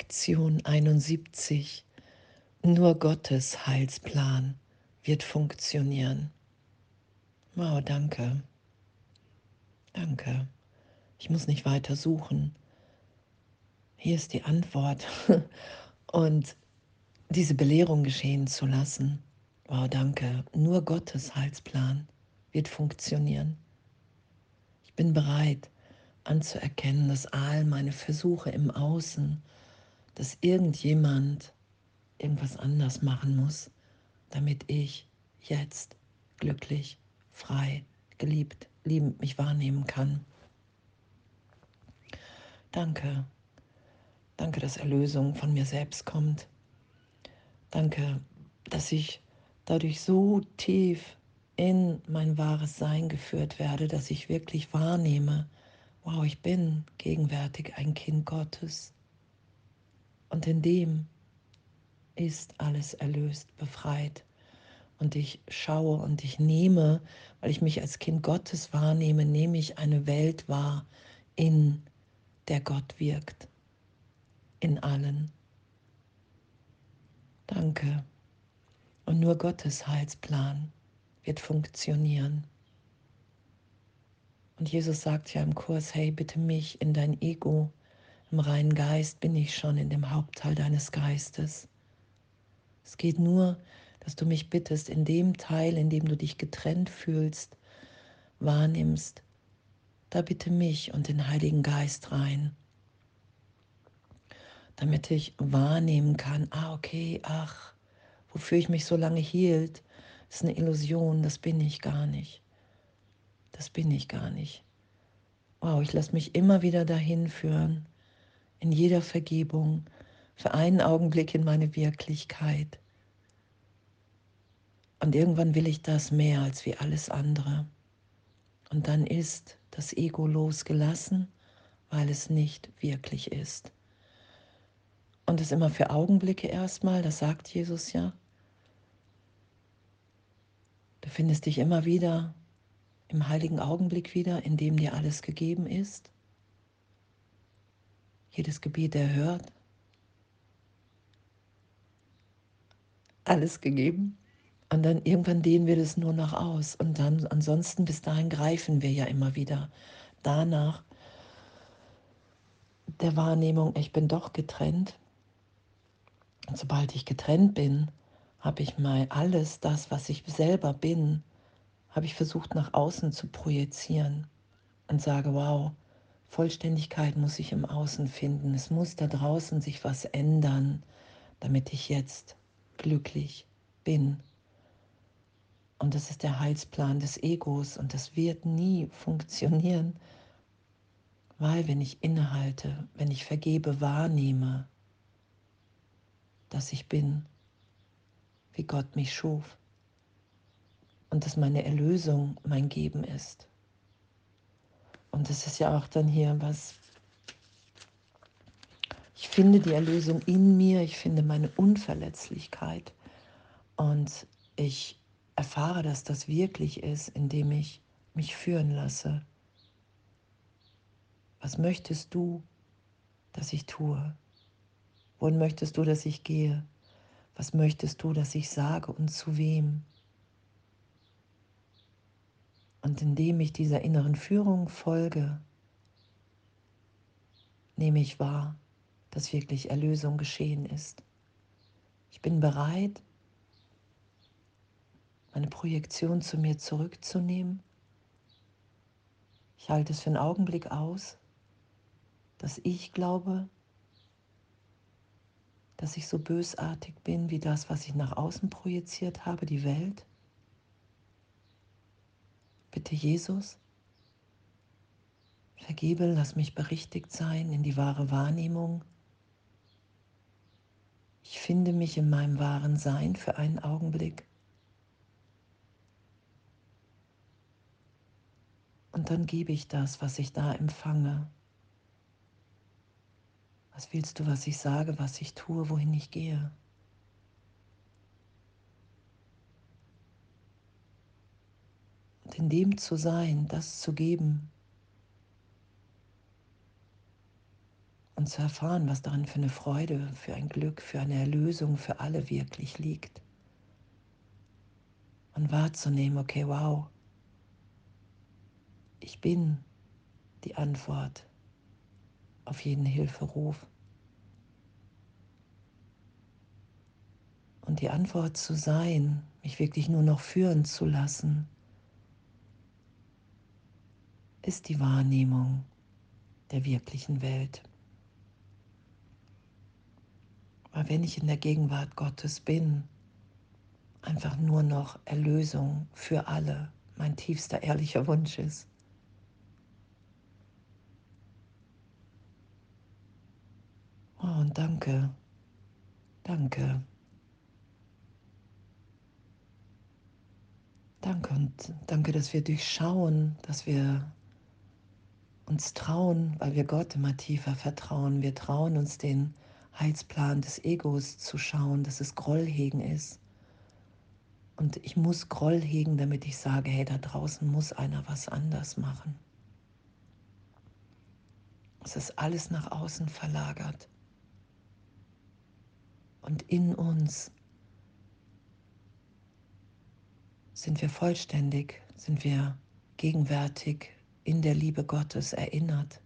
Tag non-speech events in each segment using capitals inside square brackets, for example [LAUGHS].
Lektion 71. Nur Gottes Heilsplan wird funktionieren. Wow, danke. Danke. Ich muss nicht weiter suchen. Hier ist die Antwort. [LAUGHS] Und diese Belehrung geschehen zu lassen. Wow, danke. Nur Gottes Heilsplan wird funktionieren. Ich bin bereit anzuerkennen, dass all meine Versuche im Außen, dass irgendjemand irgendwas anders machen muss, damit ich jetzt glücklich, frei, geliebt, liebend mich wahrnehmen kann. Danke. Danke, dass Erlösung von mir selbst kommt. Danke, dass ich dadurch so tief in mein wahres Sein geführt werde, dass ich wirklich wahrnehme, wow, ich bin gegenwärtig ein Kind Gottes. Und in dem ist alles erlöst, befreit. Und ich schaue und ich nehme, weil ich mich als Kind Gottes wahrnehme, nehme ich eine Welt wahr, in der Gott wirkt. In allen. Danke. Und nur Gottes Heilsplan wird funktionieren. Und Jesus sagt ja im Kurs, hey, bitte mich in dein Ego, im reinen Geist bin ich schon in dem Hauptteil deines Geistes. Es geht nur, dass du mich bittest, in dem Teil, in dem du dich getrennt fühlst, wahrnimmst, da bitte mich und den Heiligen Geist rein, damit ich wahrnehmen kann, ah okay, ach, wofür ich mich so lange hielt, ist eine Illusion, das bin ich gar nicht. Das bin ich gar nicht. Wow, ich lasse mich immer wieder dahin führen, in jeder Vergebung, für einen Augenblick in meine Wirklichkeit. Und irgendwann will ich das mehr als wie alles andere. Und dann ist das Ego losgelassen, weil es nicht wirklich ist. Und das immer für Augenblicke erstmal, das sagt Jesus ja. Du findest dich immer wieder im heiligen Augenblick wieder, in dem dir alles gegeben ist. Jedes Gebet erhört, alles gegeben. Und dann irgendwann dehnen wir das nur noch aus. Und dann ansonsten bis dahin greifen wir ja immer wieder danach der Wahrnehmung, ich bin doch getrennt. Und sobald ich getrennt bin, habe ich mal alles das, was ich selber bin, habe ich versucht nach außen zu projizieren und sage, wow, Vollständigkeit muss ich im Außen finden. Es muss da draußen sich was ändern, damit ich jetzt glücklich bin. Und das ist der Heilsplan des Egos und das wird nie funktionieren, weil wenn ich innehalte, wenn ich vergebe, wahrnehme, dass ich bin, wie Gott mich schuf und dass meine Erlösung mein Geben ist. Und das ist ja auch dann hier was, ich finde die Erlösung in mir, ich finde meine Unverletzlichkeit und ich erfahre, dass das wirklich ist, indem ich mich führen lasse. Was möchtest du, dass ich tue? Wohin möchtest du, dass ich gehe? Was möchtest du, dass ich sage und zu wem? Und indem ich dieser inneren Führung folge, nehme ich wahr, dass wirklich Erlösung geschehen ist. Ich bin bereit, meine Projektion zu mir zurückzunehmen. Ich halte es für einen Augenblick aus, dass ich glaube, dass ich so bösartig bin wie das, was ich nach außen projiziert habe, die Welt. Bitte Jesus, vergebe, lass mich berichtigt sein in die wahre Wahrnehmung ich finde mich in meinem wahren Sein für einen Augenblick. Und dann gebe ich das, was ich da empfange. Was willst du, was ich sage, was ich tue, wohin ich gehe? In dem zu sein, das zu geben, und zu erfahren, was darin für eine Freude, für ein Glück, für eine Erlösung für alle wirklich liegt. Und wahrzunehmen, okay, wow, ich bin die Antwort auf jeden Hilferuf. Und die Antwort zu sein, mich wirklich nur noch führen zu lassen, ist die Wahrnehmung der wirklichen Welt. Weil wenn ich in der Gegenwart Gottes bin, einfach nur noch Erlösung für alle mein tiefster ehrlicher Wunsch ist. Oh, und danke, danke. Danke und danke, dass wir durchschauen, dass wir uns trauen, weil wir Gott immer tiefer vertrauen. Wir trauen uns den Heilsplan des Egos zu schauen, dass es Grollhegen ist. Und ich muss Groll hegen, damit ich sage, hey, da draußen muss einer was anders machen. Es ist alles nach außen verlagert. Und in uns sind wir vollständig, sind wir gegenwärtig in der Liebe Gottes erinnert.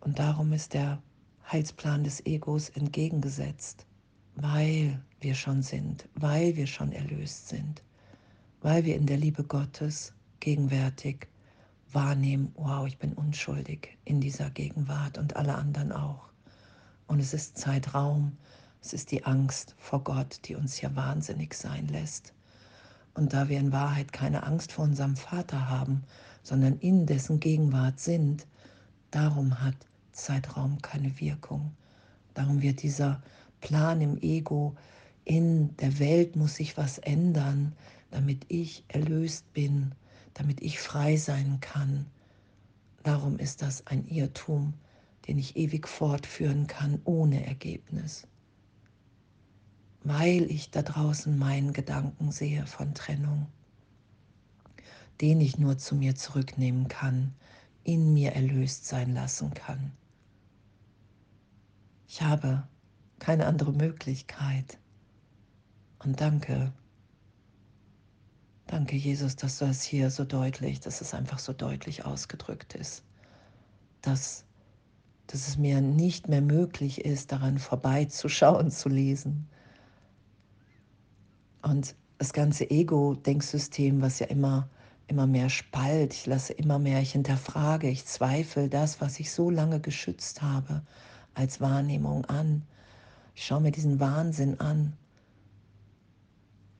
Und darum ist der Heilsplan des Egos entgegengesetzt, weil wir schon sind, weil wir schon erlöst sind, weil wir in der Liebe Gottes gegenwärtig wahrnehmen, wow, ich bin unschuldig in dieser Gegenwart und alle anderen auch. Und es ist Zeitraum, es ist die Angst vor Gott, die uns hier wahnsinnig sein lässt. Und da wir in Wahrheit keine Angst vor unserem Vater haben, sondern in dessen Gegenwart sind, darum hat Zeitraum keine Wirkung. Darum wird dieser Plan im Ego, in der Welt muss sich was ändern, damit ich erlöst bin, damit ich frei sein kann. Darum ist das ein Irrtum, den ich ewig fortführen kann ohne Ergebnis, weil ich da draußen meinen Gedanken sehe von Trennung, den ich nur zu mir zurücknehmen kann, in mir erlöst sein lassen kann. Ich habe keine andere Möglichkeit. Und danke, danke Jesus, dass du es hier so deutlich, dass es einfach so deutlich ausgedrückt ist, dass dass es mir nicht mehr möglich ist, daran vorbeizuschauen, zu lesen. Und das ganze Ego-Denksystem, was ja immer, immer mehr spalt, ich lasse immer mehr, ich hinterfrage, ich zweifle das, was ich so lange geschützt habe, als Wahrnehmung an. Ich schaue mir diesen Wahnsinn an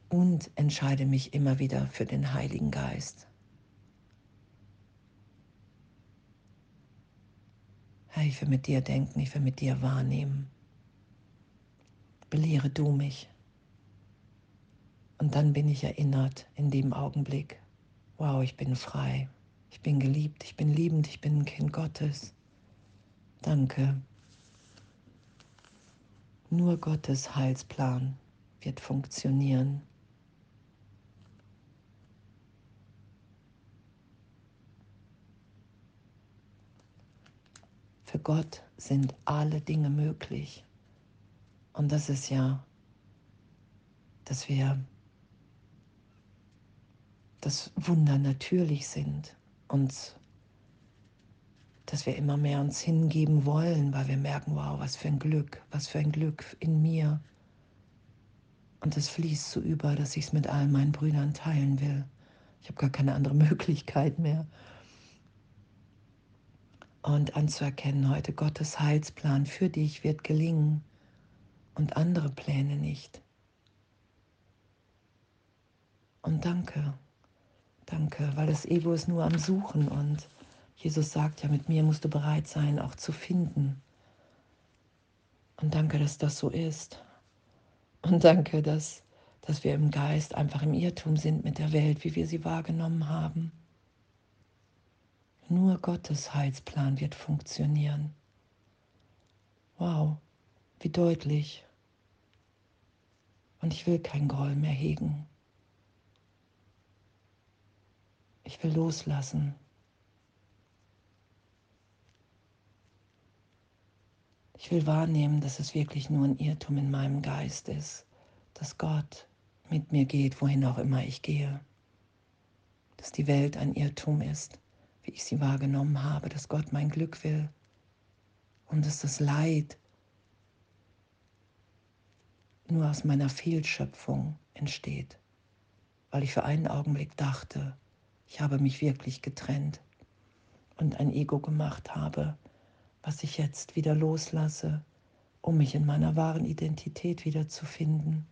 und entscheide mich immer wieder für den Heiligen Geist. Ich will mit dir denken, ich will mit dir wahrnehmen. Belehre du mich. Und dann bin ich erinnert in dem Augenblick, wow, ich bin frei, ich bin geliebt, ich bin liebend, ich bin ein Kind Gottes. Danke. Nur Gottes Heilsplan wird funktionieren. Für Gott sind alle Dinge möglich. Und das ist ja, dass wir das Wunder natürlich sind und dass wir immer mehr uns hingeben wollen, weil wir merken, wow, was für ein Glück, was für ein Glück in mir. Und es fließt so über, dass ich es mit all meinen Brüdern teilen will. Ich habe gar keine andere [LAUGHS] Möglichkeit mehr und anzuerkennen heute, Gottes Heilsplan für dich wird gelingen und andere Pläne nicht. Und danke, danke, weil das Ego ist nur am Suchen und Jesus sagt ja, mit mir musst du bereit sein, auch zu finden. Und danke, dass das so ist. Und danke, dass, dass wir im Geist einfach im Irrtum sind mit der Welt, wie wir sie wahrgenommen haben. Nur Gottes Heilsplan wird funktionieren. Wow, wie deutlich. Und ich will kein Groll mehr hegen. Ich will loslassen. Ich will wahrnehmen, dass es wirklich nur ein Irrtum in meinem Geist ist, dass Gott mit mir geht, wohin auch immer ich gehe. Dass die Welt ein Irrtum ist, wie ich sie wahrgenommen habe, dass Gott mein Glück will und dass das Leid nur aus meiner Fehlschöpfung entsteht, weil ich für einen Augenblick dachte, ich habe mich wirklich getrennt und ein Ego gemacht habe, was ich jetzt wieder loslasse, um mich in meiner wahren Identität wiederzufinden.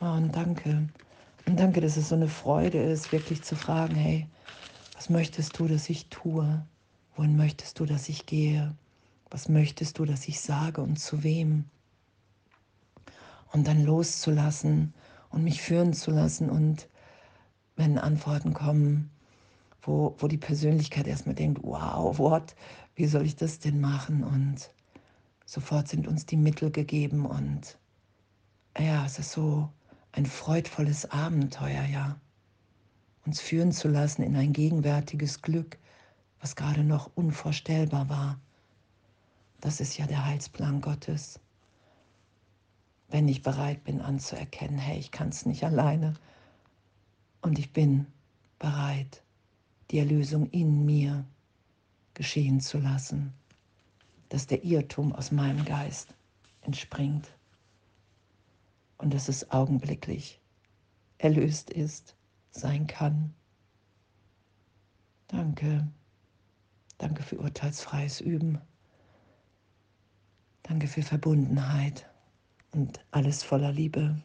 Oh, und danke. Und danke, dass es so eine Freude ist, wirklich zu fragen, hey, was möchtest du, dass ich tue? Wohin möchtest du, dass ich gehe? Was möchtest du, dass ich sage und zu wem? Und dann loszulassen und mich führen zu lassen. Und wenn Antworten kommen, wo, wo die Persönlichkeit erstmal denkt, wow, what, wie soll ich das denn machen? Und sofort sind uns die Mittel gegeben und ja, es ist so ein freudvolles Abenteuer, ja. Uns führen zu lassen in ein gegenwärtiges Glück, was gerade noch unvorstellbar war. Das ist ja der Heilsplan Gottes. Wenn ich bereit bin anzuerkennen, hey, ich kann es nicht alleine und ich bin bereit, die Erlösung in mir geschehen zu lassen, dass der Irrtum aus meinem Geist entspringt und dass es augenblicklich erlöst ist, sein kann. Danke. Danke für urteilsfreies Üben. Danke für Verbundenheit und alles voller Liebe.